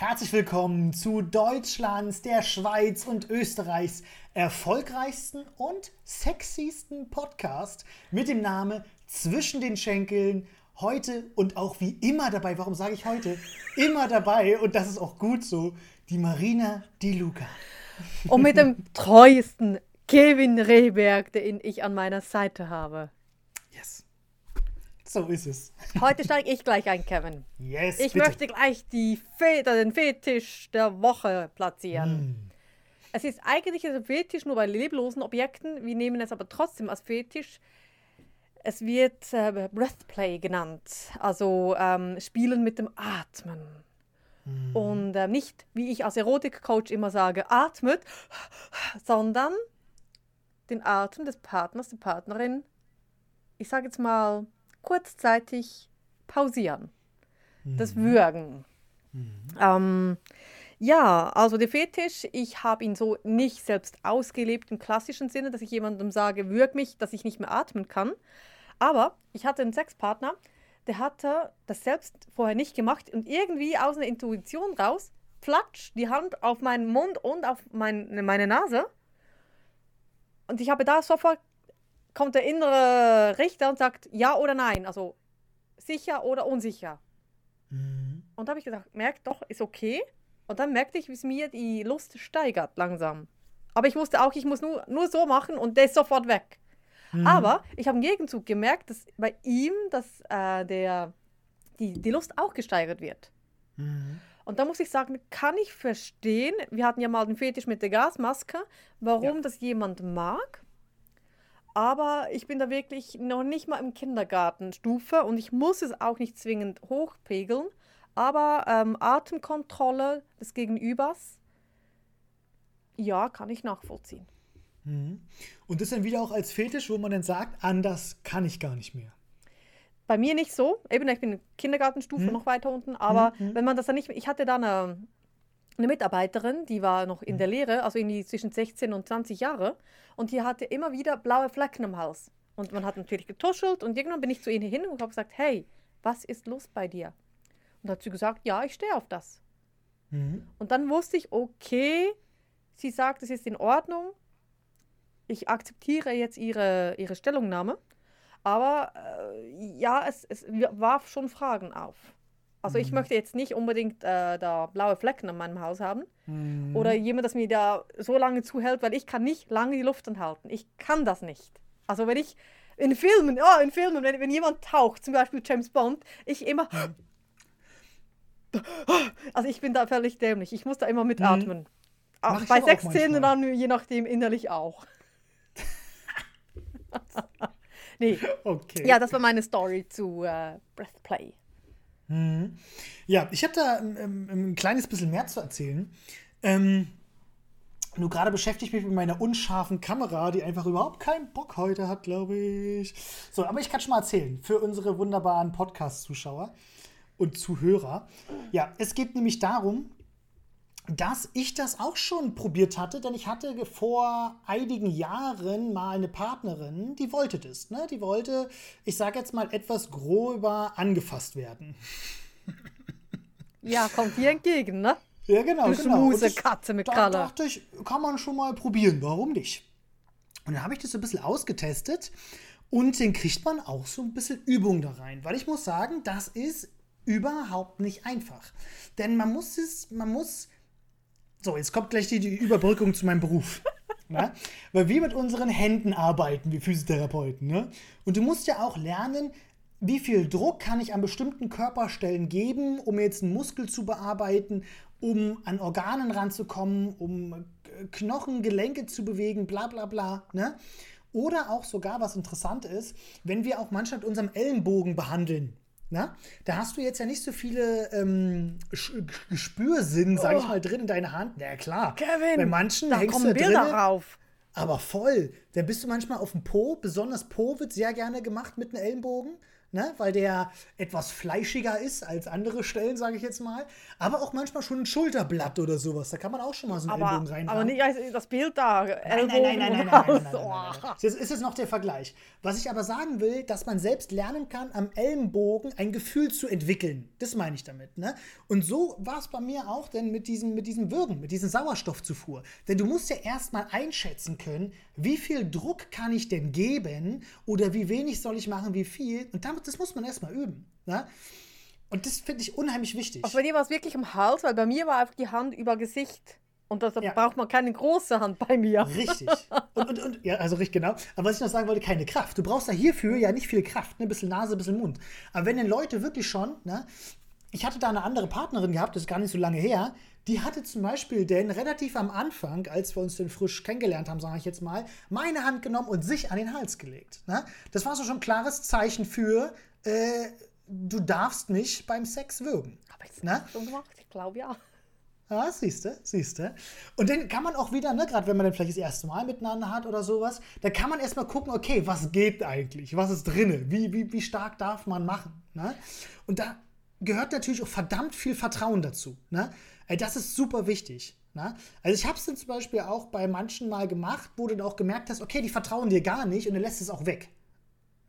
Herzlich willkommen zu Deutschlands, der Schweiz und Österreichs erfolgreichsten und sexiesten Podcast mit dem Namen Zwischen den Schenkeln. Heute und auch wie immer dabei, warum sage ich heute? Immer dabei und das ist auch gut so, die Marina Di Luca. Und mit dem treuesten Kevin Rehberg, den ich an meiner Seite habe. So ist es. Heute steige ich gleich ein, Kevin. Yes. Ich bitte. möchte gleich die Fe den Fetisch der Woche platzieren. Hm. Es ist eigentlich ein Fetisch nur bei leblosen Objekten. Wir nehmen es aber trotzdem als Fetisch. Es wird äh, Breathplay genannt, also ähm, Spielen mit dem Atmen. Und äh, nicht, wie ich als Erotikcoach immer sage, atmet, sondern den Atem des Partners, der Partnerin, ich sage jetzt mal, kurzzeitig pausieren. Das Würgen. Ähm, ja, also der Fetisch, ich habe ihn so nicht selbst ausgelebt im klassischen Sinne, dass ich jemandem sage, würg mich, dass ich nicht mehr atmen kann. Aber ich hatte einen Sexpartner, der hatte das selbst vorher nicht gemacht und irgendwie aus einer Intuition raus, platsch, die Hand auf meinen Mund und auf mein, meine Nase. Und ich habe da sofort, kommt der innere Richter und sagt ja oder nein, also sicher oder unsicher. Mhm. Und da habe ich gesagt, merkt doch, ist okay. Und dann merkte ich, wie es mir die Lust steigert langsam. Aber ich wusste auch, ich muss nur, nur so machen und der ist sofort weg. Mhm. Aber ich habe im Gegenzug gemerkt, dass bei ihm dass, äh, der, die, die Lust auch gesteigert wird. Mhm. Und da muss ich sagen, kann ich verstehen, wir hatten ja mal den Fetisch mit der Gasmaske, warum Ja. das jemand mag. Aber ich bin da wirklich noch nicht mal im Kindergartenstufe und ich muss es auch nicht zwingend hochpegeln. Aber ähm, Atemkontrolle des Gegenübers, ja, kann ich nachvollziehen. Mhm. Und das dann wieder auch als Fetisch, wo man dann sagt, anders kann ich gar nicht mehr. Bei mir nicht so. Eben, ich bin in Kindergartenstufe Mhm. noch weiter unten. Aber Mhm. wenn man das dann nicht. Ich hatte da eine, eine Mitarbeiterin, die war noch in der Lehre, also irgendwie zwischen 16 und 20 Jahre. Und die hatte immer wieder blaue Flecken am Hals. Und man hat natürlich getuschelt. Und irgendwann bin ich zu ihr hin und habe gesagt: Hey, was ist los bei dir? Und hat sie gesagt: Ja, ich stehe auf das. Mhm. Und dann wusste ich: Okay, sie sagt, es ist in Ordnung. Ich akzeptiere jetzt ihre, ihre Stellungnahme. Aber äh, ja, es, es warf schon Fragen auf. Also ich Mhm. möchte jetzt nicht unbedingt äh, da blaue Flecken an meinem Haus haben. Mhm. Oder jemand, das mir da so lange zuhält, weil ich kann nicht lange die Luft anhalten. Ich kann das nicht. Also wenn ich in Filmen, ja, in Filmen, wenn, wenn jemand taucht, zum Beispiel James Bond, ich immer... Also ich bin da völlig dämlich. Ich muss da immer mitatmen. Auch Mach ich Bei auch Sexszenen manchmal. dann je nachdem innerlich auch. nee, Okay. ja, das war meine Story zu äh, Breathplay. Mhm. Ja, ich habe da ähm, ähm, ein kleines bisschen mehr zu erzählen. Ähm, nur gerade beschäftigt mich mit meiner unscharfen Kamera, die einfach überhaupt keinen Bock heute hat, glaube ich. So, aber ich kann schon mal erzählen für unsere wunderbaren Podcast-Zuschauer und Zuhörer. Ja, es geht nämlich darum, dass ich das auch schon probiert hatte, denn ich hatte vor einigen Jahren mal eine Partnerin, die wollte das. Ne? Die wollte, ich sage jetzt mal, etwas grober angefasst werden. Ja, kommt dir entgegen, ne? Ja, genau. Du genau. Ich- Schmusekatze mit Da Kralle. dachte ich, kann man schon mal probieren, warum nicht? Und dann habe ich das so ein bisschen ausgetestet und dann kriegt man auch so ein bisschen Übung da rein. Weil ich muss sagen, das ist überhaupt nicht einfach. Denn man muss es, man muss. So, jetzt kommt gleich die, die Überbrückung zu meinem Beruf. Ne? Weil wir mit unseren Händen arbeiten, wir Physiotherapeuten. Ne? Und du musst ja auch lernen, wie viel Druck kann ich an bestimmten Körperstellen geben, um jetzt einen Muskel zu bearbeiten, um an Organen ranzukommen, um äh, Knochen, Gelenke zu bewegen, bla bla bla. Ne? Oder auch sogar, was interessant ist, wenn wir auch manchmal mit unserem Ellenbogen behandeln. Na? Da hast du jetzt ja nicht so viele ähm, Gespürsinn, sag ich mal, drin in deiner Hand. Na klar. Kevin, Bei manchen da hängst kommen du Bilder drin, rauf. aber voll. Dann bist du manchmal auf dem Po. Besonders Po wird sehr gerne gemacht mit einem Ellenbogen. Ne? weil der etwas fleischiger ist als andere Stellen, sage ich jetzt mal. Aber auch manchmal schon ein Schulterblatt oder sowas. Da kann man auch schon mal so einen aber, Ellbogen reinhauen. aber nicht als das Bild da. Nein, nein, nein, nein, nein, und nein, nein, nein, raus. nein, nein, nein, nein. Das ist jetzt noch der Vergleich. Was ich aber sagen will, dass man selbst lernen kann, am Ellenbogen ein Gefühl zu entwickeln. Das meine ich damit. Ne? Und so war es bei mir auch denn mit diesem, mit diesem Würgen, mit diesem Sauerstoffzufuhr. Denn du musst ja erstmal einschätzen können, wie viel Druck kann ich denn geben oder wie wenig soll ich machen, wie viel. Und das muss man erstmal üben. Ne? Und das finde ich unheimlich wichtig. Also bei dir war es wirklich am Hals, weil bei mir war einfach die Hand über Gesicht. Und da Ja. braucht man keine große Hand bei mir. Richtig. Und, und, und, ja, also richtig genau. Aber was ich noch sagen wollte, keine Kraft. Du brauchst ja hierfür ja nicht viel Kraft, ne? Ein bisschen Nase, ein bisschen Mund. Aber wenn denn Leute wirklich schon, ne? Ich hatte da eine andere Partnerin gehabt, das ist gar nicht so lange her. Die hatte zum Beispiel denn relativ am Anfang, als wir uns denn frisch kennengelernt haben, sage ich jetzt mal, meine Hand genommen und sich an den Hals gelegt. Ne? Das war so schon ein klares Zeichen für, äh, du darfst mich beim Sex würgen. Habe ich das Ne? schon gemacht? Ich glaube ja. Ja, siehst du, siehst du. Und dann kann man auch wieder, ne, gerade wenn man dann vielleicht das erste Mal miteinander hat oder sowas, da kann man erstmal gucken, okay, was geht eigentlich? Was ist drinne? Wie, wie, wie stark darf man machen? Ne? Und da gehört natürlich auch verdammt viel Vertrauen dazu. Ne? Das ist super wichtig. Ne? Also ich habe es dann zum Beispiel auch bei manchen mal gemacht, wo du dann auch gemerkt hast, okay, die vertrauen dir gar nicht und dann lässt es auch weg.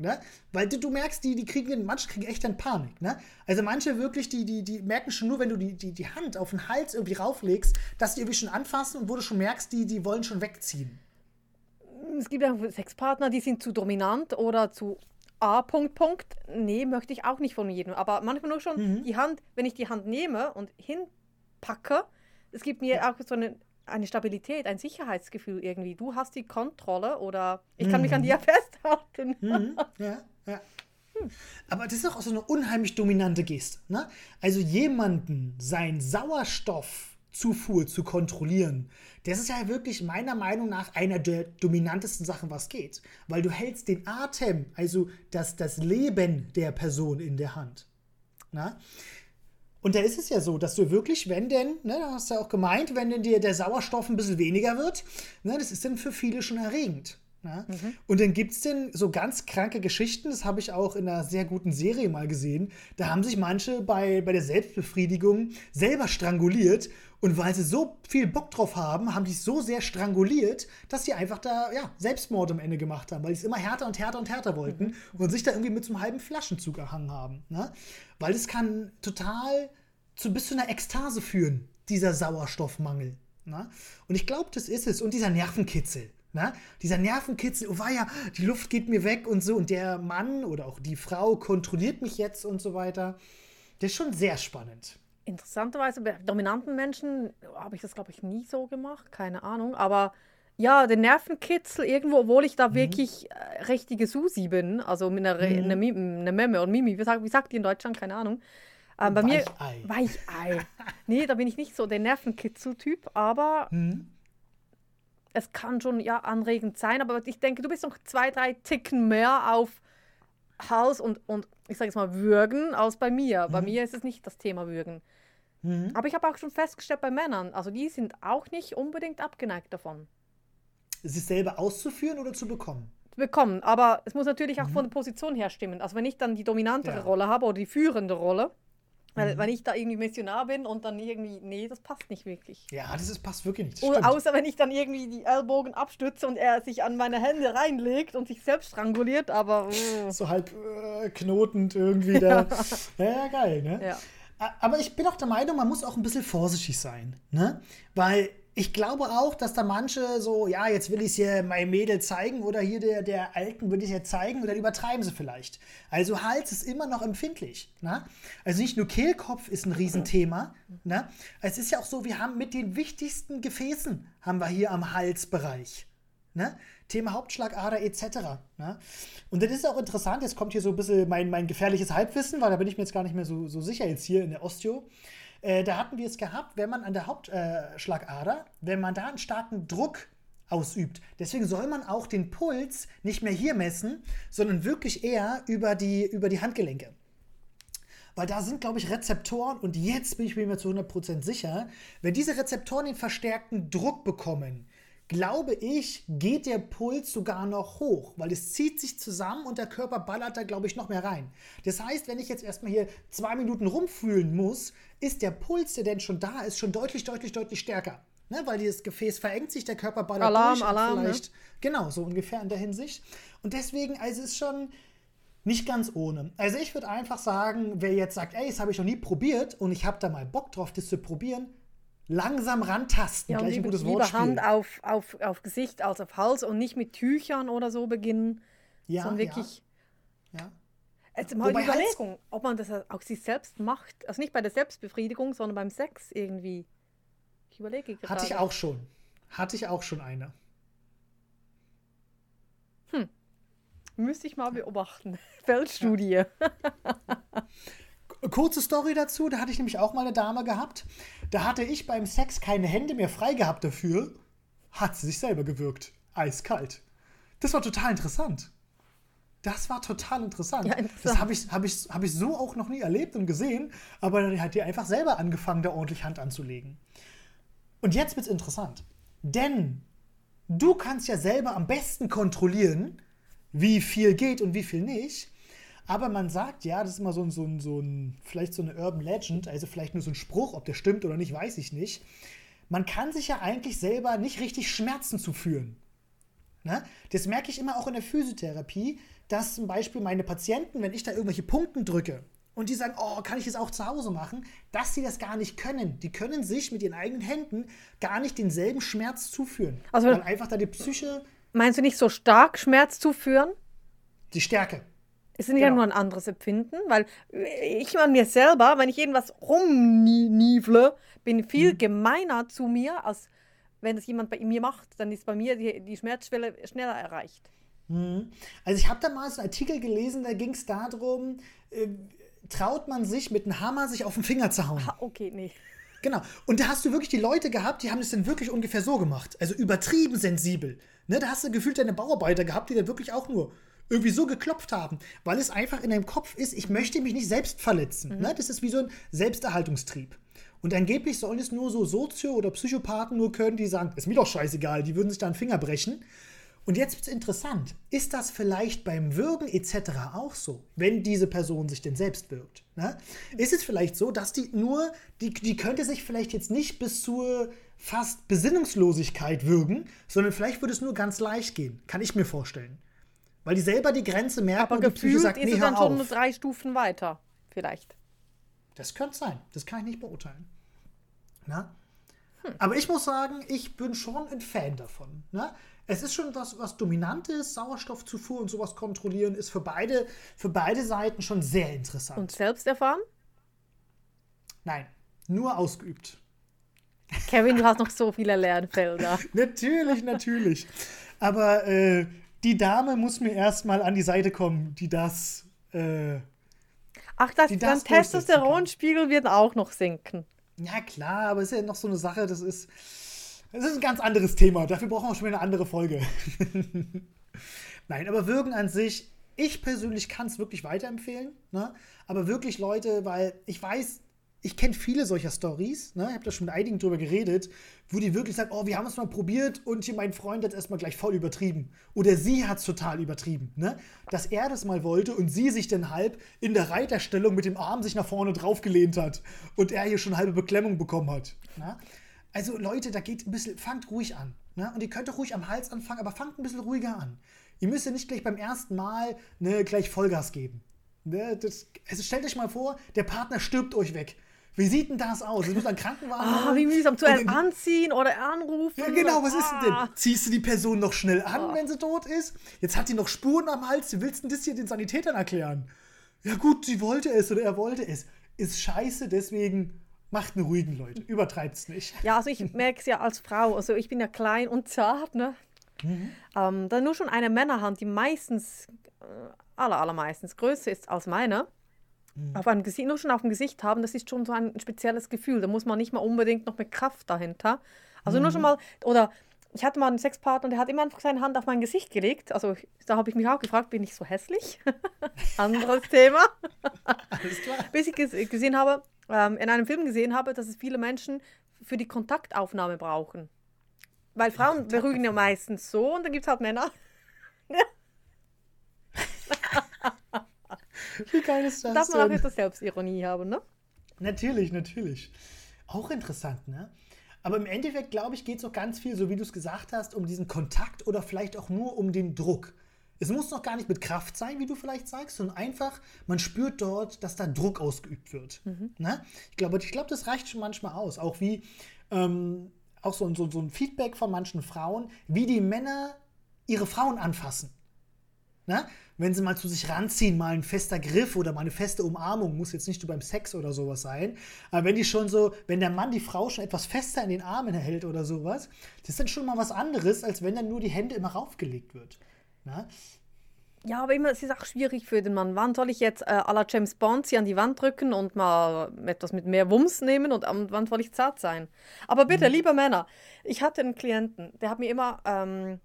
Ne? Weil du, du merkst, die, die kriegen, manche kriegen echt dann Panik. Ne? Also manche wirklich, die, die, die merken schon nur, wenn du die, die, die Hand auf den Hals irgendwie rauflegst, dass die irgendwie schon anfassen und wo du schon merkst, die, die wollen schon wegziehen. Es gibt ja Sexpartner, die sind zu dominant oder zu A. Punkt, Punkt. Nee, möchte ich auch nicht von jedem. Aber manchmal nur schon Mhm. die Hand, wenn ich die Hand nehme und hinpacke, es gibt mir auch so eine, eine Stabilität, ein Sicherheitsgefühl irgendwie. Du hast die Kontrolle oder ich kann mich an dir festhalten. Mhm. Ja, ja. Aber das ist auch so eine unheimlich dominante Geste. Ne? Also jemanden sein Sauerstoffzufuhr zu kontrollieren, das ist ja wirklich meiner Meinung nach einer der dominantesten Sachen, was geht. Weil du hältst den Atem, also das, das Leben der Person in der Hand. Na? Und da ist es ja so, dass du wirklich, wenn denn, ne, da hast du ja auch gemeint, wenn denn dir der Sauerstoff ein bisschen weniger wird, ne, das ist dann für viele schon erregend. Ne? Und dann gibt es denn so ganz kranke Geschichten, das habe ich auch in einer sehr guten Serie mal gesehen. Da haben sich manche bei, bei der Selbstbefriedigung selber stranguliert und weil sie so viel Bock drauf haben, haben die es so sehr stranguliert, dass sie einfach da ja, Selbstmord am Ende gemacht haben, weil sie es immer härter und härter und härter wollten und sich da irgendwie mit so einem halben Flaschenzug erhangen haben. Ne? Weil es kann total zu bis zu einer Ekstase führen, dieser Sauerstoffmangel. Ne? Und ich glaube, das ist es. Und dieser Nervenkitzel. Ne? Dieser Nervenkitzel, oh weia, die Luft geht mir weg und so. Und der Mann oder auch die Frau kontrolliert mich jetzt und so weiter. Das ist schon sehr spannend. Interessanterweise bei dominanten Menschen habe ich das, glaube ich, nie so gemacht. Keine Ahnung. Aber ja, den Nervenkitzel irgendwo, obwohl ich da Mhm. wirklich äh, richtige Susi bin, also mit einer, Re- einer, einer Memme und Mimi, wie sagt, wie sagt die in Deutschland? Keine Ahnung. Ähm, bei mir Weichei. Weichei. nee, da bin ich nicht so der Nervenkitzel-Typ, aber Mhm. es kann schon ja anregend sein. Aber ich denke, du bist noch zwei, drei Ticken mehr auf Hals und, und ich sage jetzt mal Würgen als bei mir. Bei mir ist es nicht das Thema Würgen. Mhm. Aber ich habe auch schon festgestellt bei Männern, also die sind auch nicht unbedingt abgeneigt davon. Sich selber auszuführen oder zu bekommen? Bekommen, aber es muss natürlich auch von der Position her stimmen. Also wenn ich dann die dominantere Ja. Rolle habe oder die führende Rolle, weil wenn ich da irgendwie Missionar bin und dann irgendwie, nee, das passt nicht wirklich. Ja, das ist, passt wirklich nicht. Oder außer wenn ich dann irgendwie die Ellbogen abstütze und er sich an meine Hände reinlegt und sich selbst stranguliert, aber äh, so halb äh, knotend irgendwie da. ja, ja, geil, ne? ja. Aber ich bin auch der Meinung, man muss auch ein bisschen vorsichtig sein, ne? Weil ich glaube auch, dass da manche so, ja, jetzt will ich es hier meinem Mädel zeigen oder hier der, der Alten will ich es ja zeigen dann übertreiben sie vielleicht. Also Hals ist immer noch empfindlich, ne? Also nicht nur Kehlkopf ist ein Riesenthema, ne? Es ist ja auch so, wir haben mit den wichtigsten Gefäßen haben wir hier am Halsbereich. Ne? Thema Hauptschlagader etc. Ne? Und das ist auch interessant, jetzt kommt hier so ein bisschen mein, mein gefährliches Halbwissen, weil da bin ich mir jetzt gar nicht mehr so, so sicher jetzt hier in der Osteo. Äh, da hatten wir es gehabt, wenn man an der Hauptschlagader, äh, wenn man da einen starken Druck ausübt. Deswegen soll man auch den Puls nicht mehr hier messen, sondern wirklich eher über die, über die Handgelenke. Weil da sind, glaube ich, Rezeptoren und jetzt bin ich mir zu 100% sicher, wenn diese Rezeptoren den verstärkten Druck bekommen, glaube ich, geht der Puls sogar noch hoch, weil es zieht sich zusammen und der Körper ballert da, glaube ich, noch mehr rein. Das heißt, wenn ich jetzt erstmal hier zwei Minuten rumfühlen muss, ist der Puls, der denn schon da ist, schon deutlich, deutlich, deutlich stärker. Ne, weil dieses Gefäß verengt sich, der Körper ballert Alarm, durch. Alarm, ne? vielleicht, Genau, so ungefähr in der Hinsicht. Und deswegen, also es ist schon nicht ganz ohne. Also ich würde einfach sagen, wer jetzt sagt, ey, das habe ich noch nie probiert und ich habe da mal Bock drauf, das zu probieren, langsam rantasten. Ja, Gleich ein gutes Wortspiel. Hand auf, auf, auf Gesicht als auf Hals und nicht mit Tüchern oder so beginnen, ja, sondern wirklich Ja, ja. Jetzt mal Wobei die Überlegung, ob man das auch sich selbst macht. Also nicht bei der Selbstbefriedigung, sondern beim Sex irgendwie. Ich überlege gerade. Hatte ich auch schon. Hatte ich auch schon eine. Müsste ich mal beobachten. Feldstudie. Kurze Story dazu, da hatte ich nämlich auch mal eine Dame gehabt. Da hatte ich beim Sex keine Hände mehr frei gehabt dafür. Hat sie sich selber gewürgt. Eiskalt. Das war total interessant. Das war total interessant. Ja, interessant. Das habe ich, hab ich, hab ich so auch noch nie erlebt und gesehen. Aber dann hat die einfach selber angefangen, da ordentlich Hand anzulegen. Und jetzt wird's interessant. Denn du kannst ja selber am besten kontrollieren, wie viel geht und wie viel nicht. Aber man sagt ja, das ist immer so ein, so ein, so ein, vielleicht so eine Urban Legend, also vielleicht nur so ein Spruch, ob der stimmt oder nicht, weiß ich nicht. Man kann sich ja eigentlich selber nicht richtig Schmerzen zuführen. Ne? Das merke ich immer auch in der Physiotherapie, dass zum Beispiel meine Patienten, wenn ich da irgendwelche Punkten drücke und die sagen, oh, kann ich das auch zu Hause machen, dass sie das gar nicht können. Die können sich mit ihren eigenen Händen gar nicht denselben Schmerz zuführen. Also- weil einfach da die Psyche, Meinst du nicht so stark Schmerz zuführen? die Stärke. Ist es ja Genau. nur ein anderes Empfinden? Weil ich an mir selber, wenn ich irgendwas rumniefle, bin Mhm. viel gemeiner zu mir, als wenn es jemand bei mir macht. Dann ist bei mir die, die Schmerzschwelle schneller erreicht. Also ich habe da mal so einen Artikel gelesen, da ging es darum, äh, traut man sich mit einem Hammer sich auf den Finger zu hauen. Ah, okay, nee. Genau. Und da hast du wirklich die Leute gehabt, die haben das dann wirklich ungefähr so gemacht. Also übertrieben sensibel. Ne, da hast du gefühlt deine Bauarbeiter gehabt, die dann wirklich auch nur irgendwie so geklopft haben, weil es einfach in deinem Kopf ist, ich möchte mich nicht selbst verletzen. Ne? Das ist wie so ein Selbsterhaltungstrieb. Und angeblich sollen es nur so Sozio- oder Psychopathen nur können, die sagen, ist mir doch scheißegal, die würden sich da einen Finger brechen. Und jetzt wird es interessant. Ist das vielleicht beim Würgen etc. auch so, wenn diese Person sich denn selbst wirkt? Ne? Ist es vielleicht so, dass die nur, die, die könnte sich vielleicht jetzt nicht bis zur fast Besinnungslosigkeit würgen, sondern vielleicht würde es nur ganz leicht gehen. Kann ich mir vorstellen. Weil die selber die Grenze merken Aber und die Psyche gefühlt sagt, ist nee, dann schon auf. drei Stufen weiter. Vielleicht. Das könnte sein. Das kann ich nicht beurteilen. Na? Aber ich muss sagen, ich bin schon ein Fan davon. Ne? Es ist schon was, was Dominantes, Sauerstoffzufuhr und sowas kontrollieren, ist für beide, für beide Seiten schon sehr interessant. Und selbst erfahren? Nein, nur ausgeübt. Kevin, du hast noch so viele Lernfelder. Natürlich, natürlich. Aber äh, die Dame muss mir erstmal an die Seite kommen, die das. Äh, Ach, das, Die das durchsetzen Testosteronspiegel wird auch noch sinken. ja, klar, aber es ist ja noch so eine Sache, das ist. Das ist ein ganz anderes Thema. Dafür brauchen wir schon wieder eine andere Folge. Nein, aber Würgen an sich, ich persönlich kann es wirklich weiterempfehlen. Ne? Aber wirklich Leute, weil ich weiß, ich kenne viele solcher Stories, ne? ich habe da schon mit einigen drüber geredet, wo die wirklich sagen, oh, wir haben es mal probiert und hier mein Freund hat es erstmal gleich voll übertrieben. Oder sie hat es total übertrieben. Ne? Dass er das mal wollte und sie sich dann halb in der Reiterstellung mit dem Arm sich nach vorne draufgelehnt hat und er hier schon halbe Beklemmung bekommen hat. Ne? Also Leute, da geht ein bisschen, fangt ruhig an. Ne? Und ihr könnt auch ruhig am Hals anfangen, aber fangt ein bisschen ruhiger an. Ihr müsst ja nicht gleich beim ersten Mal ne, gleich Vollgas geben. Ne? Das, also stellt euch mal vor, der Partner stirbt euch weg. Wie sieht denn das aus? Es muss ein Krankenwagen. Ah, holen. wie mühsam. Zuerst anziehen oder anrufen. ja, genau, was ist denn Ah. denn? Ziehst du die Person noch schnell an, wenn sie tot ist? Jetzt hat die noch Spuren am Hals. Wie willst du das hier den Sanitätern erklären? Ja, gut, sie wollte es oder er wollte es. Ist scheiße, deswegen macht einen ruhigen, Leute. Übertreibt's nicht. Ja, also ich merke es ja als Frau. Also ich bin ja klein und zart, ne? Ähm, dann nur schon eine Männerhand, die meistens, äh, aller, allermeistens größer ist als meine, auf einem Gesicht, nur schon auf dem Gesicht haben, das ist schon so ein spezielles Gefühl. Da muss man nicht mal unbedingt noch mit Kraft dahinter. Also nur schon mal, oder ich hatte mal einen Sexpartner, der hat immer einfach seine Hand auf mein Gesicht gelegt. Also da habe ich mich auch gefragt, bin ich so hässlich? Anderes Thema. Alles klar. Bis ich ges gesehen habe, ähm, in einem Film gesehen habe, dass es viele Menschen für die Kontaktaufnahme brauchen. Weil Frauen beruhigen ja meistens so und dann gibt es halt Männer. Wie geil ist das Darf man auch etwas Selbstironie haben, ne? Natürlich, natürlich. Auch interessant, ne? Aber im Endeffekt, glaube ich, geht es auch ganz viel, so wie du es gesagt hast, um diesen Kontakt oder vielleicht auch nur um den Druck. Es muss noch gar nicht mit Kraft sein, wie du vielleicht sagst, sondern einfach, man spürt dort, dass da Druck ausgeübt wird. Ne? Ich glaube, ich glaube, das reicht schon manchmal aus. Auch wie, ähm, auch so, so, so ein Feedback von manchen Frauen, wie die Männer ihre Frauen anfassen. Ne? Wenn sie mal zu sich ranziehen, mal ein fester Griff oder mal eine feste Umarmung, muss jetzt nicht nur beim Sex oder sowas sein, aber wenn die schon so, wenn der Mann die Frau schon etwas fester in den Armen hält oder sowas, das ist dann schon mal was anderes, als wenn dann nur die Hände immer raufgelegt wird. Ne? Ja, aber immer, es ist auch schwierig für den Mann. Wann soll ich jetzt äh, à la James Bond sie an die Wand drücken und mal etwas mit mehr Wumms nehmen und am- wann soll ich zart sein? Aber bitte, liebe Männer, ich hatte einen Klienten, der hat mir immer, ähm,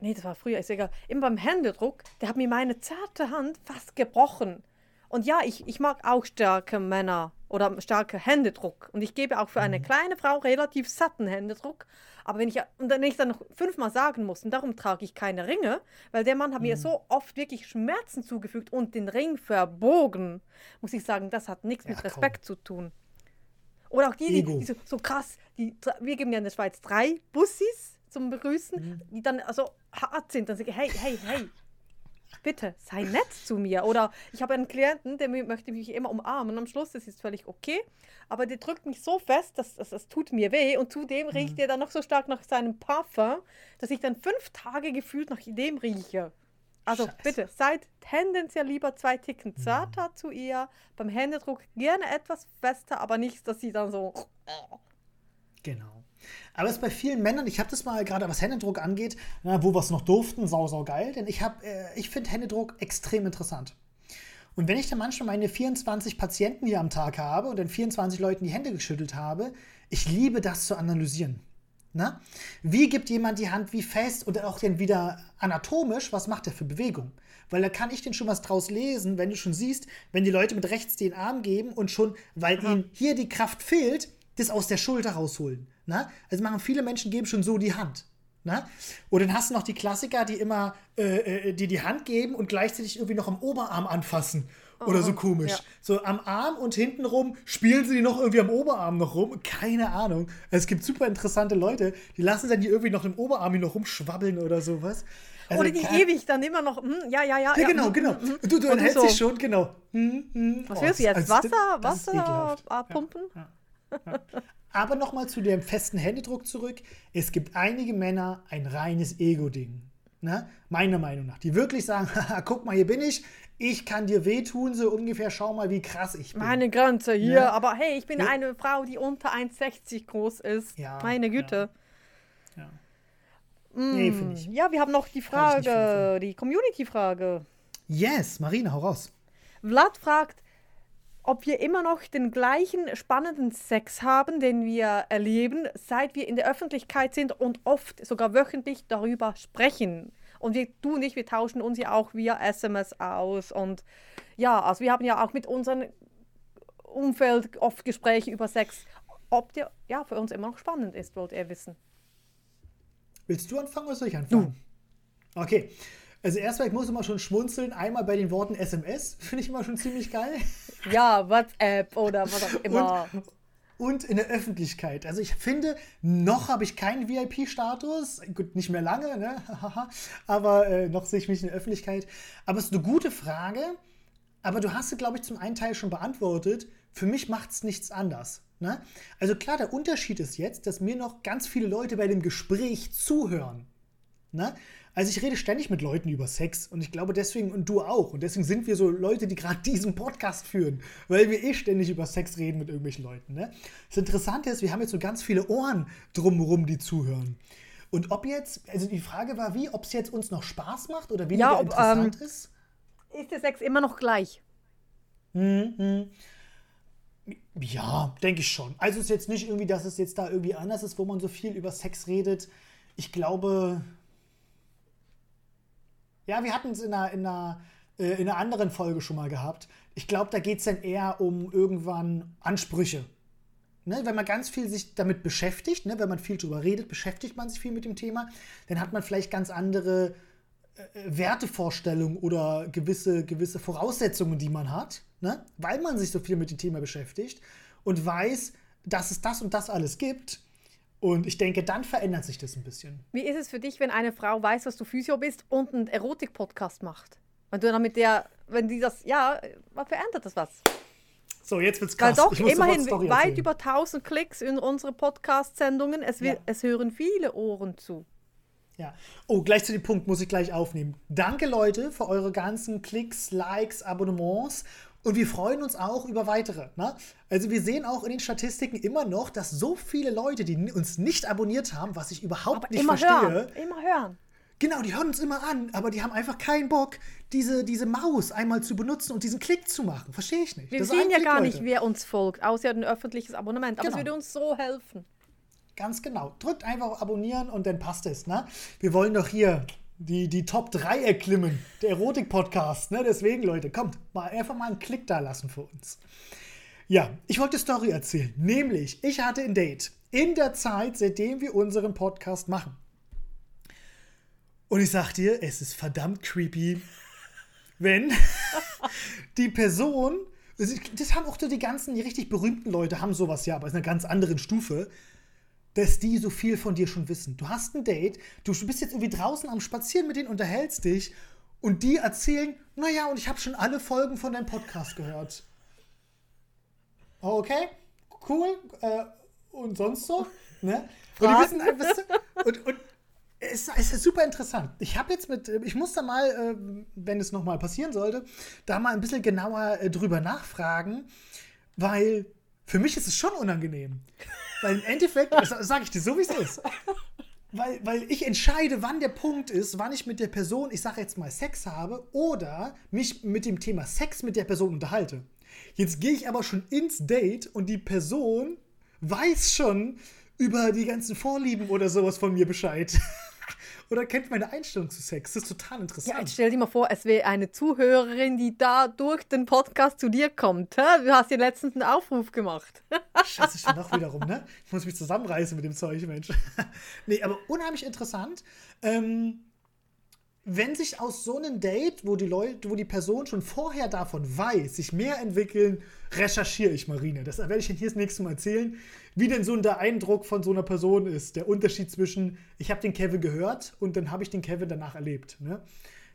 nee, das war früher, ist egal, immer beim Händedruck, der hat mir meine zarte Hand fast gebrochen. Und ja, ich, ich mag auch starke Männer oder starke Händedruck. Und ich gebe auch für eine kleine Frau relativ satten Händedruck. Aber wenn ich, und wenn ich dann noch fünfmal sagen muss, und darum trage ich keine Ringe, weil der Mann hat mir so oft wirklich Schmerzen zugefügt und den Ring verbogen, muss ich sagen, das hat nichts mit Ja, komm. Respekt zu tun. Oder auch die, die, die so, so krass, die, wir geben ja in der Schweiz drei Bussis zum Begrüßen, Mhm. die dann also hart sind. Dann sage ich, hey, hey, hey, bitte, sei nett zu mir. Oder ich habe einen Klienten, der möchte mich immer umarmen. Am Schluss, das ist völlig okay. Aber der drückt mich so fest, dass das, das tut mir weh. Und zudem Mhm. riecht er dann noch so stark nach seinem Parfum, dass ich dann fünf Tage gefühlt nach dem rieche. Also Scheiße. bitte, seid tendenziell lieber zwei Ticken zarter zu ihr. Beim Händedruck gerne etwas fester, aber nicht, dass sie dann so. Genau. Aber es ist bei vielen Männern, ich habe das mal gerade, was Händedruck angeht, na, wo wir es noch durften, sau, sau geil, denn ich, hab, äh, ich finde Händedruck extrem interessant. Und wenn ich dann manchmal meine 24 Patienten hier am Tag habe und dann 24 Leuten die Hände geschüttelt habe, ich liebe das zu analysieren. Na? Wie gibt jemand die Hand wie fest und auch dann wieder anatomisch, was macht er für Bewegung? Weil da kann ich denn schon was draus lesen, wenn du schon siehst, wenn die Leute mit rechts den Arm geben und schon, weil ihnen hier die Kraft fehlt, das aus der Schulter rausholen. Na? Also machen viele Menschen geben schon so die Hand. Na? Oder dann hast du noch die Klassiker, die immer äh, äh, dir die Hand geben und gleichzeitig irgendwie noch am Oberarm anfassen. Oder so komisch. ja. So am Arm und hintenrum spielen sie die noch irgendwie am Oberarm noch rum. Keine Ahnung. Es gibt super interessante Leute, die lassen dann die irgendwie noch im Oberarm noch rumschwabbeln oder sowas. Also Oder die kein- ewig dann immer noch. Hm, ja, ja, ja. Ja, genau, hm, genau. hm, hm. Du, du Und hältst so. dich schon, genau. Hm, hm. Was Oh, willst du jetzt? Wasser, Wasser ekelhaft. abpumpen? Aber nochmal zu dem festen Händedruck zurück. Es gibt einige Männer ein reines Ego-Ding. Ne? Meiner Meinung nach. Die wirklich sagen, guck mal, hier bin ich. Ich kann dir wehtun, so ungefähr. Schau mal, wie krass ich bin. Meine Grenze hier. Ja. Aber hey, ich bin Ja. eine Frau, die unter 1,60 groß ist. Ja, Meine Güte. Ja. Nee, finde ich. Ja, wir haben noch die Frage, die Community-Frage. Yes, Marina, hau raus. Vlad fragt, ob wir immer noch den gleichen spannenden Sex haben, den wir erleben, seit wir in der Öffentlichkeit sind und oft sogar wöchentlich darüber sprechen. Und wir, du und ich, wir tauschen uns ja auch via SMS aus. Und ja, also wir haben ja auch mit unserem Umfeld oft Gespräche über Sex. Ob der ja für uns immer noch spannend ist, wollt ihr wissen. Willst du anfangen oder soll ich anfangen? Okay. Also erstmal, ich muss immer schon schmunzeln. Einmal bei den Worten SMS, finde ich immer schon ziemlich geil. Ja, WhatsApp oder was auch immer. Und in der Öffentlichkeit. Also ich finde, noch habe ich keinen VIP-Status. Gut, nicht mehr lange, ne? aber äh, noch sehe ich mich in der Öffentlichkeit. Aber es ist eine gute Frage. Aber du hast sie, glaube ich, zum einen Teil schon beantwortet. Für mich macht es nichts anders. Ne? Also klar, der Unterschied ist jetzt, dass mir noch ganz viele Leute bei dem Gespräch zuhören. Ne? Also ich rede ständig mit Leuten über Sex und ich glaube deswegen, und du auch, und deswegen sind wir so Leute, die gerade diesen Podcast führen, weil wir eh ständig über Sex reden mit irgendwelchen Leuten. Ne? Das Interessante ist, wir haben jetzt so ganz viele Ohren drumherum, die zuhören. Und ob jetzt, also die Frage war wie, ob es jetzt uns noch Spaß macht oder weniger Ja, ob, interessant ähm, ist. Ist der Sex immer noch gleich? Ja, denke ich schon. Also es ist jetzt nicht irgendwie, dass es jetzt da irgendwie anders ist, wo man so viel über Sex redet. Ich glaube, ja, wir hatten es in einer, in, einer, äh, in einer anderen Folge schon mal gehabt. Ich glaube, da geht es dann eher um irgendwann Ansprüche. Ne, wenn man ganz viel sich damit beschäftigt, ne, wenn man viel darüber redet, beschäftigt man sich viel mit dem Thema, dann hat man vielleicht ganz andere äh, Wertevorstellungen oder gewisse, gewisse Voraussetzungen, die man hat, ne, weil man sich so viel mit dem Thema beschäftigt und weiß, dass es das und das alles gibt. Und ich denke, dann verändert sich das ein bisschen. Wie ist es für dich, wenn eine Frau weiß, dass du Physio bist und einen Erotik-Podcast macht? Wenn du dann mit der, wenn die das, ja, verändert das was? So, jetzt wird's krass. Weil doch immerhin weit über 1000 Klicks in unsere Podcast-Sendungen. Es, ja. es hören viele Ohren zu. Ja. Oh, gleich zu dem Punkt muss ich gleich aufnehmen. Danke, Leute, für eure ganzen Klicks, Likes, Abonnements. Und wir freuen uns auch über weitere. Ne? Also wir sehen auch in den Statistiken immer noch, dass so viele Leute, die uns nicht abonniert haben, was ich überhaupt Aber nicht immer verstehe. Hören, immer hören. Genau, die hören uns immer an, aber die haben einfach keinen Bock, diese, diese Maus einmal zu benutzen und diesen Klick zu machen. Verstehe ich nicht. Wir sehen ja gar nicht, wer uns folgt, außer ein öffentliches Abonnement. Aber genau. es würde uns so helfen. Ganz genau. Drückt einfach auf abonnieren und dann passt es. Ne? Wir wollen doch hier die, die Top 3 erklimmen, der Erotik-Podcast. Ne? Deswegen, Leute, kommt, mal einfach mal einen Klick da lassen für uns. Ja, ich wollte Story erzählen. Nämlich, ich hatte ein Date in der Zeit, seitdem wir unseren Podcast machen. Und ich sag dir, es ist verdammt creepy, wenn die Person, das haben auch so die ganzen, die richtig berühmten Leute haben sowas ja, aber in einer ganz anderen Stufe, dass die so viel von dir schon wissen. Du hast ein Date, du bist jetzt irgendwie draußen am Spazieren mit denen, unterhältst dich und die erzählen, naja, und ich habe schon alle Folgen von deinem Podcast gehört. Okay, cool. Äh, und sonst so? Ne? Und die wissen einfach, und, und es, es ist super interessant. Ich habe jetzt mit, ich muss da mal, äh, wenn es nochmal passieren sollte, da mal ein bisschen genauer äh, drüber nachfragen, weil für mich ist es schon unangenehm. Weil im Endeffekt, sage ich dir so, wie es ist. Weil, weil ich entscheide, wann der Punkt ist, wann ich mit der Person, ich sage jetzt mal, Sex habe oder mich mit dem Thema Sex mit der Person unterhalte. Jetzt gehe ich aber schon ins Date und die Person weiß schon über die ganzen Vorlieben oder sowas von mir Bescheid. Oder kennt meine Einstellung zu Sex. Das ist total interessant. Ja, jetzt stell dir mal vor, es wäre eine Zuhörerin, die da durch den Podcast zu dir kommt. Hä? Du hast dir letztens einen Aufruf gemacht. Scheiße, schon noch wiederum, ne? Ich muss mich zusammenreißen mit dem Zeug, Mensch. nee, aber unheimlich interessant. Ähm, wenn sich aus so einem Date, wo die Leute, wo die Person schon vorher davon weiß, sich mehr entwickeln, recherchiere ich Marine. Das werde ich Ihnen hier das nächste Mal erzählen, wie denn so der Eindruck von so einer Person ist. Der Unterschied zwischen, ich habe den Kevin gehört und dann habe ich den Kevin danach erlebt. Ne?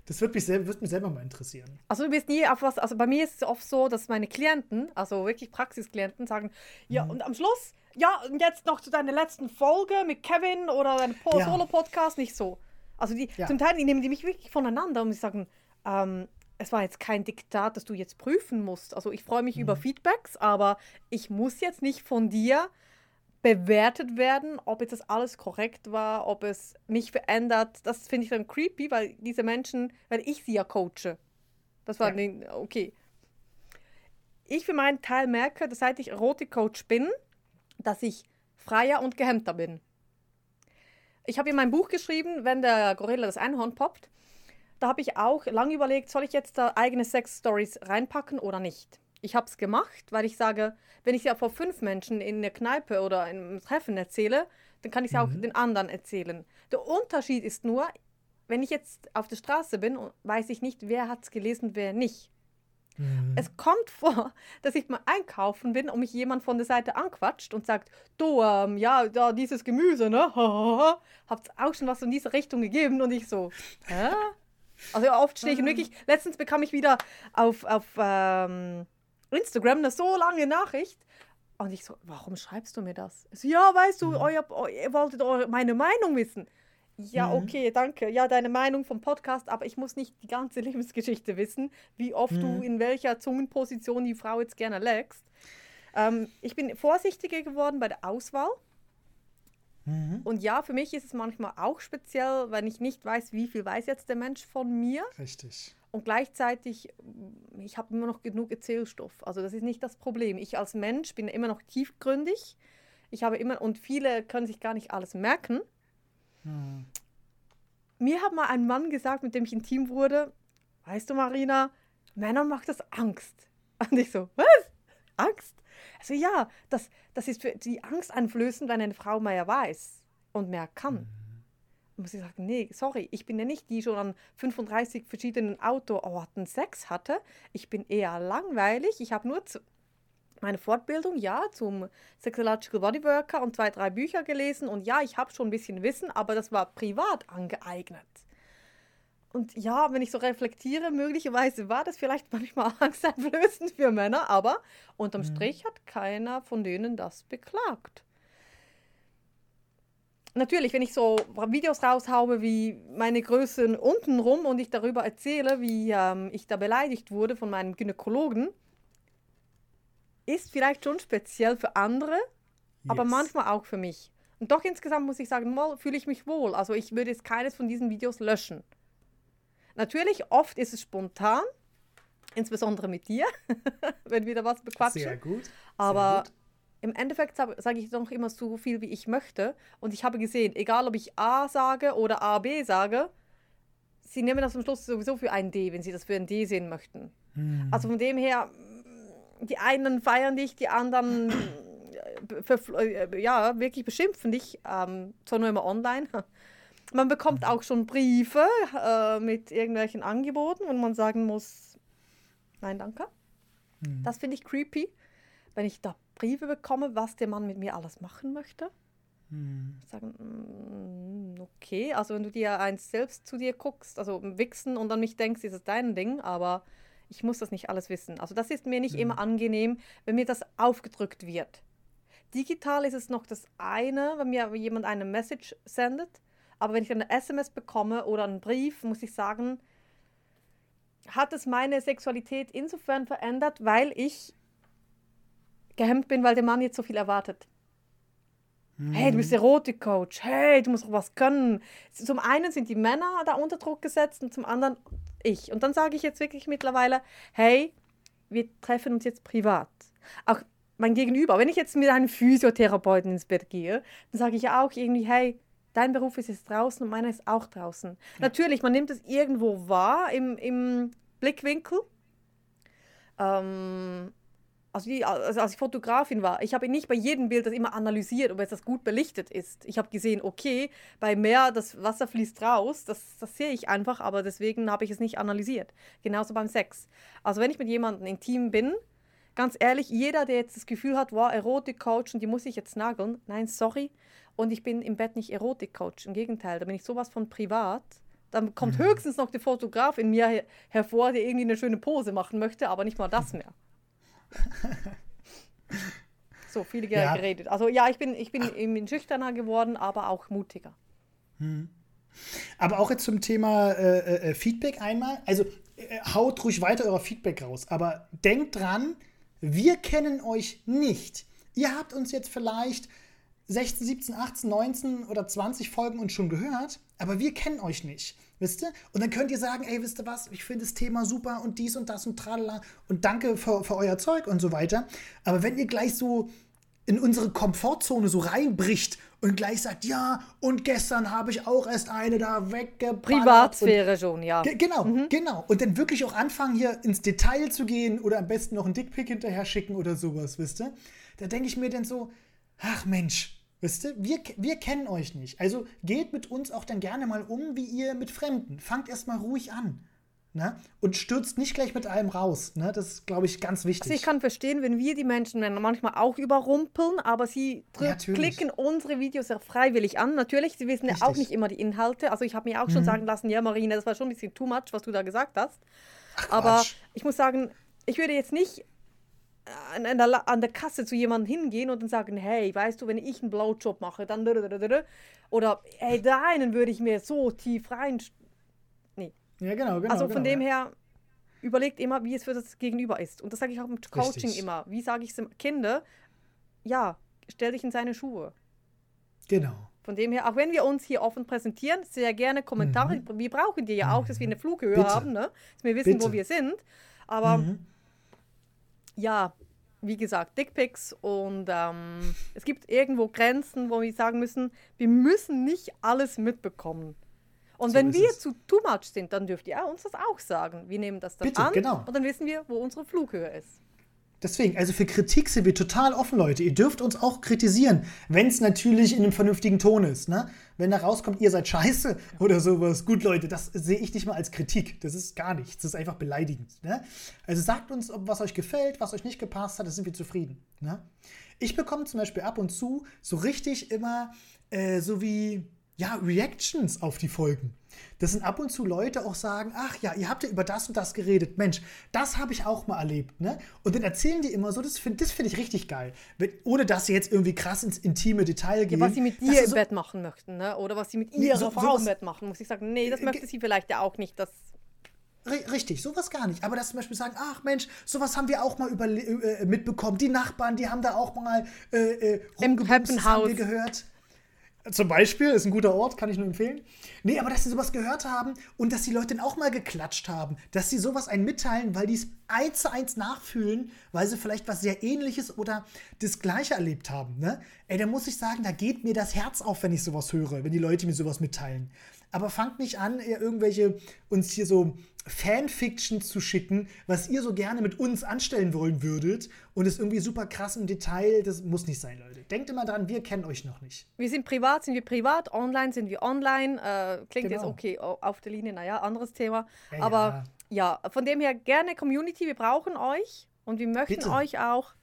Das wird mich, selber, wird mich selber mal interessieren. Also du bist nie auf was, also bei mir ist es oft so, dass meine Klienten, also wirklich Praxisklienten, sagen, ja, mhm. und am Schluss, ja, und jetzt noch zu deiner letzten Folge mit Kevin oder deinem ja. Solo-Podcast, nicht so. Also die, ja. zum Teil die nehmen die mich wirklich voneinander und sie sagen, ähm, es war jetzt kein Diktat, das du jetzt prüfen musst. Also ich freue mich mhm. über Feedbacks, aber ich muss jetzt nicht von dir bewertet werden, ob jetzt das alles korrekt war, ob es mich verändert. Das finde ich dann creepy, weil diese Menschen, weil ich sie ja coache. Das war ja. okay. Ich für meinen Teil merke, dass seit ich Erotik-Coach bin, dass ich freier und gehemmter bin. Ich habe in meinem Buch geschrieben, wenn der Gorilla das Einhorn poppt, da habe ich auch lange überlegt, soll ich jetzt da eigene Sex-Stories reinpacken oder nicht. Ich habe es gemacht, weil ich sage, wenn ich ja vor fünf Menschen in der Kneipe oder im Treffen erzähle, dann kann ich es mhm. auch den anderen erzählen. Der Unterschied ist nur, wenn ich jetzt auf der Straße bin, weiß ich nicht, wer hat es gelesen, wer nicht. Mhm. Es kommt vor, dass ich mal einkaufen bin und mich jemand von der Seite anquatscht und sagt, du, ähm, ja, da dieses Gemüse, ne? Habt auch schon was in diese Richtung gegeben? Und ich so, hä? Also oft stehe ich und wirklich, letztens bekam ich wieder auf, auf ähm, Instagram eine so lange Nachricht. Und ich so, warum schreibst du mir das? So, ja, weißt du, mhm. euer, ihr wolltet eure, meine Meinung wissen. Ja, mhm. okay, danke. Ja, deine Meinung vom Podcast, aber ich muss nicht die ganze Lebensgeschichte wissen, wie oft mhm. du in welcher Zungenposition die Frau jetzt gerne legst. Ähm, ich bin vorsichtiger geworden bei der Auswahl. Mhm. Und ja, für mich ist es manchmal auch speziell, wenn ich nicht weiß, wie viel weiß jetzt der Mensch von mir. Richtig. Und gleichzeitig, ich habe immer noch genug Erzählstoff. Also das ist nicht das Problem. Ich als Mensch bin immer noch tiefgründig. Ich habe immer, und viele können sich gar nicht alles merken. Hm. Mir hat mal ein Mann gesagt, mit dem ich intim wurde, weißt du, Marina, Männern macht das Angst. Und ich so, was? Angst? Also ja, das, das ist für die Angst einflößend, wenn eine Frau mehr weiß und mehr kann. Mhm. Muss ich sagen, nee, sorry, ich bin ja nicht die, die schon an 35 verschiedenen Autoorten Sex hatte. Ich bin eher langweilig. Ich habe nur meine Fortbildung, ja, zum Sexological Bodyworker und zwei, drei Bücher gelesen. Und ja, ich habe schon ein bisschen Wissen, aber das war privat angeeignet. Und ja, wenn ich so reflektiere, möglicherweise war das vielleicht manchmal angsteinflößend für Männer, aber unterm mhm. Strich hat keiner von denen das beklagt. Natürlich, wenn ich so Videos raushaue wie meine Größen untenrum und ich darüber erzähle, wie ähm, ich da beleidigt wurde von meinem Gynäkologen, ist vielleicht schon speziell für andere, yes. aber manchmal auch für mich. Und doch insgesamt muss ich sagen, mal fühle ich mich wohl. Also ich würde jetzt keines von diesen Videos löschen. Natürlich, oft ist es spontan, insbesondere mit dir, wenn wieder was bequatschen. Sehr gut. Sehr Aber gut. im Endeffekt sage ich doch immer so viel, wie ich möchte. Und ich habe gesehen, egal ob ich A sage oder A, B sage, sie nehmen das am Schluss sowieso für ein D, wenn sie das für ein D sehen möchten. Hm. Also von dem her, die einen feiern dich, die anderen für, äh, ja, wirklich beschimpfen dich, ähm, zwar nur immer online. Man bekommt auch schon Briefe äh, mit irgendwelchen Angeboten, und man sagen muss, nein, danke. Mhm. Das finde ich creepy, wenn ich da Briefe bekomme, was der Mann mit mir alles machen möchte. Mhm. Sagen, mm, okay, also wenn du dir eins selbst zu dir guckst, also wichsen und an mich denkst, ist es dein Ding, aber ich muss das nicht alles wissen. Also das ist mir nicht mhm. immer angenehm, wenn mir das aufgedrückt wird. Digital ist es noch das eine, wenn mir jemand eine Message sendet aber wenn ich eine SMS bekomme oder einen Brief, muss ich sagen, hat es meine Sexualität insofern verändert, weil ich gehemmt bin, weil der Mann jetzt so viel erwartet. Mhm. Hey, du bist Erotikcoach. Hey, du musst auch was können. Zum einen sind die Männer da unter Druck gesetzt und zum anderen ich. Und dann sage ich jetzt wirklich mittlerweile, hey, wir treffen uns jetzt privat. Auch mein Gegenüber. Wenn ich jetzt mit einem Physiotherapeuten ins Bett gehe, dann sage ich ja auch irgendwie, hey, Dein Beruf ist jetzt draußen und meiner ist auch draußen. Ja. Natürlich, man nimmt es irgendwo wahr im, im Blickwinkel. Ähm, also, wie, also als ich Fotografin war, ich habe nicht bei jedem Bild das immer analysiert, ob es das gut belichtet ist. Ich habe gesehen, okay, bei Meer, das Wasser fließt raus, das, das sehe ich einfach, aber deswegen habe ich es nicht analysiert. Genauso beim Sex. Also wenn ich mit jemandem intim bin, ganz ehrlich, jeder, der jetzt das Gefühl hat, wow, Erotik-Coach und die muss ich jetzt nageln, nein, sorry, und ich bin im Bett nicht Erotik-Coach. Im Gegenteil, da bin ich sowas von privat. Dann kommt mhm. höchstens noch der Fotograf in mir her hervor, der irgendwie eine schöne Pose machen möchte, aber nicht mal das mehr. so, viele ja. geredet. Also ja, ich bin, ich bin eben schüchterner geworden, aber auch mutiger. Mhm. Aber auch jetzt zum Thema äh, äh, äh Feedback einmal. Also äh, haut ruhig weiter euer Feedback raus. Aber denkt dran, wir kennen euch nicht. Ihr habt uns jetzt vielleicht 16, 17, 18, 19 oder 20 Folgen uns schon gehört, aber wir kennen euch nicht. Wisst ihr? Und dann könnt ihr sagen, ey, wisst ihr was, ich finde das Thema super und dies und das und tralala und danke für, für euer Zeug und so weiter. Aber wenn ihr gleich so in unsere Komfortzone so reinbricht und gleich sagt, ja, und gestern habe ich auch erst eine da weggeballert. Privatsphäre schon, ja. Genau, mhm. genau. Und dann wirklich auch anfangen, hier ins Detail zu gehen oder am besten noch einen Dickpick hinterher schicken oder sowas, wisst ihr? Da denke ich mir dann so, ach Mensch, Wisst ihr, wir, wir kennen euch nicht. Also geht mit uns auch dann gerne mal um, wie ihr mit Fremden. Fangt erstmal ruhig an. Ne? Und stürzt nicht gleich mit allem raus. Ne? Das ist, glaube ich, ganz wichtig. Also ich kann verstehen, wenn wir die Menschen manchmal auch überrumpeln, aber sie ja, klicken unsere Videos ja freiwillig an. Natürlich, sie wissen Richtig. ja auch nicht immer die Inhalte. Also ich habe mir auch schon mhm. sagen lassen, ja Marina, das war schon ein bisschen too much, was du da gesagt hast. Ach, aber ich muss sagen, ich würde jetzt nicht an, an, der, an der Kasse zu jemandem hingehen und dann sagen, hey, weißt du, wenn ich einen Blowjob mache, dann oder hey, deinen würde ich mir so tief rein. Nee. Ja, genau, genau. Also von genau, dem her, überlegt immer, wie es für das Gegenüber ist. Und das sage ich auch im Coaching Richtig. immer. Wie sage ich es dem Kinder? Ja, stell dich in seine Schuhe. Genau. Von dem her, auch wenn wir uns hier offen präsentieren, sehr gerne Kommentare. Mhm. Wir brauchen die ja auch, dass wir eine Flughöhe Bitte. haben, ne? dass wir wissen, Bitte. wo wir sind. Aber mhm ja, wie gesagt, Dickpics und ähm, es gibt irgendwo Grenzen, wo wir sagen müssen, wir müssen nicht alles mitbekommen. Und so wenn wir es. zu too much sind, dann dürft ihr uns das auch sagen. Wir nehmen das dann Bitte, an genau. und dann wissen wir, wo unsere Flughöhe ist. Deswegen, also für Kritik sind wir total offen, Leute. Ihr dürft uns auch kritisieren, wenn es natürlich in einem vernünftigen Ton ist. Ne? Wenn da rauskommt, ihr seid scheiße oder sowas. Gut, Leute, das sehe ich nicht mal als Kritik. Das ist gar nichts. Das ist einfach beleidigend. Ne? Also sagt uns, was euch gefällt, was euch nicht gepasst hat, da sind wir zufrieden. Ne? Ich bekomme zum Beispiel ab und zu so richtig immer äh, so wie ja, Reactions auf die Folgen. Das sind ab und zu Leute auch sagen, ach ja, ihr habt ja über das und das geredet. Mensch, das habe ich auch mal erlebt. Ne? Und dann erzählen die immer so, das finde find ich richtig geil. Wenn, ohne dass sie jetzt irgendwie krass ins intime Detail gehen. Ja, was sie mit dir im so, Bett machen möchten, ne? oder was sie mit ihrer so, Frau im Bett machen, muss ich sagen, nee, das äh, möchte sie vielleicht ja auch nicht. Das Richtig, sowas gar nicht. Aber dass zum Beispiel sagen, ach Mensch, sowas haben wir auch mal über, äh, mitbekommen. Die Nachbarn, die haben da auch mal äh, äh, rumgebumst, haben wir gehört. Zum Beispiel, ist ein guter Ort, kann ich nur empfehlen. Nee, aber dass sie sowas gehört haben und dass die Leute dann auch mal geklatscht haben, dass sie sowas einen mitteilen, weil die es eins zu eins nachfühlen, weil sie vielleicht was sehr ähnliches oder das Gleiche erlebt haben. Ne? Ey, da muss ich sagen, da geht mir das Herz auf, wenn ich sowas höre, wenn die Leute mir sowas mitteilen. Aber fangt nicht an, irgendwelche uns hier so Fanfiction zu schicken, was ihr so gerne mit uns anstellen wollen würdet und es irgendwie super krass im Detail, das muss nicht sein, Leute. Denkt immer dran, wir kennen euch noch nicht. Wir sind privat, sind wir privat, online sind wir online. Äh, klingt genau. jetzt okay auf der Linie, naja, anderes Thema. Ja, Aber ja. ja. von dem her gerne Community, wir brauchen euch und wir möchten Bitte. euch auch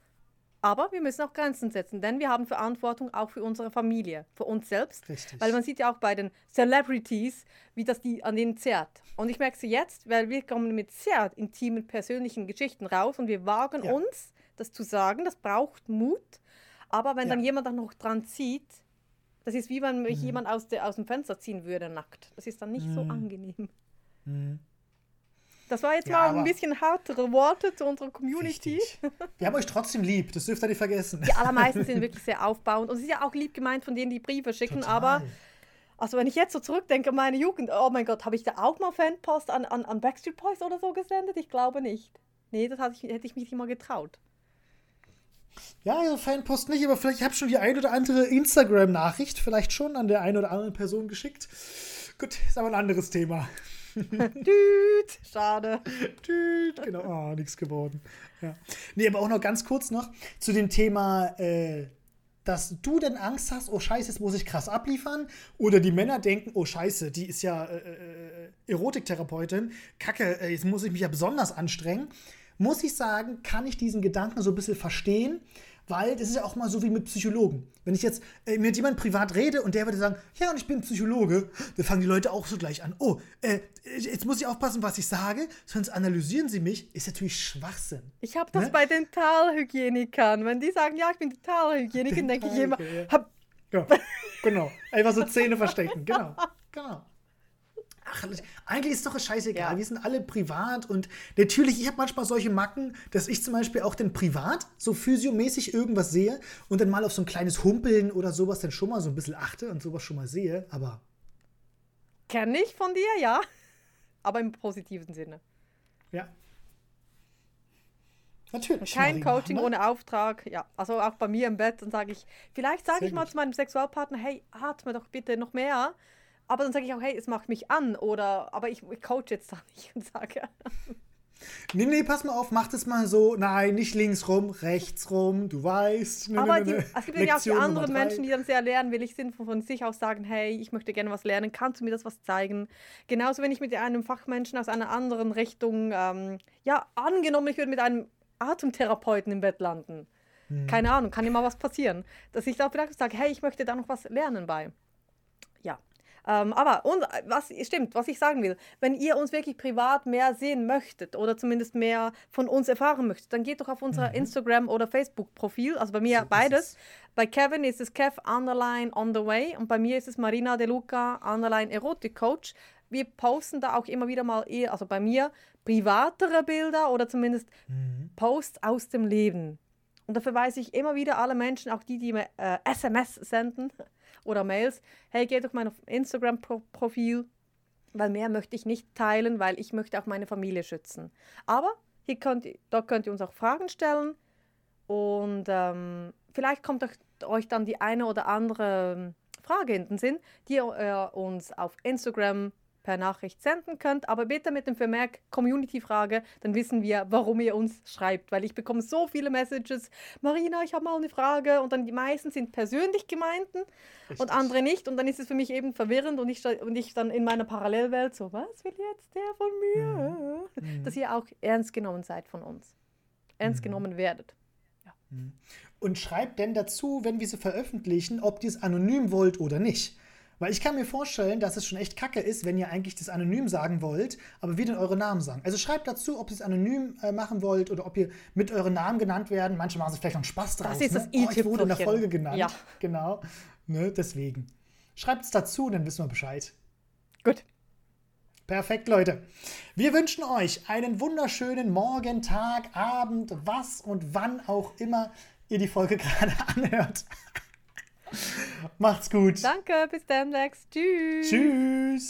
aber wir müssen auch Grenzen setzen, denn wir haben Verantwortung auch für unsere Familie, für uns selbst. Richtig. Weil man sieht ja auch bei den Celebrities, wie das die an denen zerrt. Und ich merke es jetzt, weil wir kommen mit sehr intimen, persönlichen Geschichten raus und wir wagen ja. uns, das zu sagen. Das braucht Mut. Aber wenn ja. dann jemand dann noch dran zieht, das ist wie wenn mich mhm. jemand aus, der, aus dem Fenster ziehen würde, nackt. Das ist dann nicht mhm. so angenehm. Mhm. Das war jetzt ja, mal ein bisschen härtere Worte zu unserer Community. Richtig. Wir haben euch trotzdem lieb, das dürft ihr nicht vergessen. Die allermeisten sind wirklich sehr aufbauend und es ist ja auch lieb gemeint von denen, die Briefe schicken, Total. aber also wenn ich jetzt so zurückdenke an meine Jugend, oh mein Gott, habe ich da auch mal Fanpost an, an, an Backstreet Boys oder so gesendet? Ich glaube nicht. Nee, das ich, hätte ich mich nicht mal getraut. Ja, also Fanpost nicht, aber vielleicht habe ich schon die ein oder andere Instagram-Nachricht vielleicht schon an der einen oder anderen Person geschickt. Gut, ist aber ein anderes Thema. Düt, schade. Düt, genau. Oh, nichts geworden. Ja. Nee, aber auch noch ganz kurz noch zu dem Thema, äh, dass du denn Angst hast, oh Scheiße, jetzt muss ich krass abliefern. Oder die Männer denken, oh Scheiße, die ist ja äh, äh, Erotiktherapeutin. Kacke, äh, jetzt muss ich mich ja besonders anstrengen. Muss ich sagen, kann ich diesen Gedanken so ein bisschen verstehen weil das ist ja auch mal so wie mit Psychologen. Wenn ich jetzt äh, mit jemandem privat rede und der würde sagen, ja, und ich bin Psychologe, dann fangen die Leute auch so gleich an. Oh, äh, jetzt muss ich aufpassen, was ich sage, sonst analysieren sie mich. Ist natürlich Schwachsinn. Ich habe das ne? bei Dentalhygienikern. Wenn die sagen, ja, ich bin Dentalhygienikerin, denke ich immer, hab ja, genau. Einfach so Zähne verstecken. Genau. Genau. Ach, eigentlich ist doch scheißegal. Ja. Wir sind alle privat und natürlich, ich habe manchmal solche Macken, dass ich zum Beispiel auch dann privat so physiomäßig irgendwas sehe und dann mal auf so ein kleines Humpeln oder sowas dann schon mal so ein bisschen achte und sowas schon mal sehe, aber. Kenne ich von dir, ja. Aber im positiven Sinne. Ja. Natürlich. Kein Coaching ohne Auftrag. Ja, also auch bei mir im Bett, dann sage ich, vielleicht sage ich mal gut. zu meinem Sexualpartner, hey, atme doch bitte noch mehr aber dann sage ich auch, hey, es macht mich an oder aber ich, ich coach jetzt da nicht und sage. Nee, nee, pass mal auf, mach das mal so. Nein, nicht links rum, rechts rum, du weißt. Ne, aber ne, ne, es gibt ja auch die anderen Menschen, die dann sehr lernwillig sind, von, von sich aus sagen, hey, ich möchte gerne was lernen, kannst du mir das was zeigen? Genauso, wenn ich mit einem Fachmenschen aus einer anderen Richtung, ähm, ja, angenommen, ich würde mit einem Atemtherapeuten im Bett landen. Hm. Keine Ahnung, kann immer was passieren. Dass ich da vielleicht sage, hey, ich möchte da noch was lernen bei. Ähm, aber und was stimmt, was ich sagen will, wenn ihr uns wirklich privat mehr sehen möchtet oder zumindest mehr von uns erfahren möchtet, dann geht doch auf unser mhm. Instagram oder Facebook Profil, also bei mir so beides. Bei Kevin ist es Kev underline on the way und bei mir ist es Marina De Luca underline Erotik Coach. Wir posten da auch immer wieder mal eher, also bei mir privatere Bilder oder zumindest mhm. Posts aus dem Leben. Und da verweise ich immer wieder alle Menschen, auch die, die mir äh, SMS senden, oder Mails, hey, geh doch mein Instagram-Profil, weil mehr möchte ich nicht teilen, weil ich möchte auch meine Familie schützen. Aber hier könnt, dort könnt ihr uns auch Fragen stellen und ähm, vielleicht kommt euch dann die eine oder andere ähm, Frage in den Sinn, die ihr uns auf Instagram per Nachricht senden könnt. Aber bitte mit dem Vermerk Community-Frage, dann wissen wir, warum ihr uns schreibt. Weil ich bekomme so viele Messages. Marina, ich habe mal eine Frage. Und dann die meisten sind persönlich gemeinten Richtig. und andere nicht. Und dann ist es für mich eben verwirrend und ich, und ich dann in meiner Parallelwelt so, was will jetzt der von mir? Mhm. Dass ihr auch ernst genommen seid von uns. Ernst Mhm. genommen werdet. Und schreibt denn dazu, wenn wir sie veröffentlichen, ob ihr es anonym wollt oder nicht. Weil ich kann mir vorstellen, dass es schon echt kacke ist, wenn ihr eigentlich das anonym sagen wollt, aber wir dann eure Namen sagen. Also schreibt dazu, ob ihr es anonym äh, machen wollt oder ob ihr mit euren Namen genannt werden. Manche machen sich vielleicht noch Spaß draus. ist ne? das oh, ich wurde in der. Folge genannt. Ja. Genau. Ne, deswegen. Schreibt es dazu, dann wissen wir Bescheid. Gut. Perfekt, Leute. Wir wünschen euch einen wunderschönen Morgen, Tag, Abend, was und wann auch immer ihr die Folge gerade anhört. Macht's gut. Danke, bis Lex. Tschüss. Tschüss.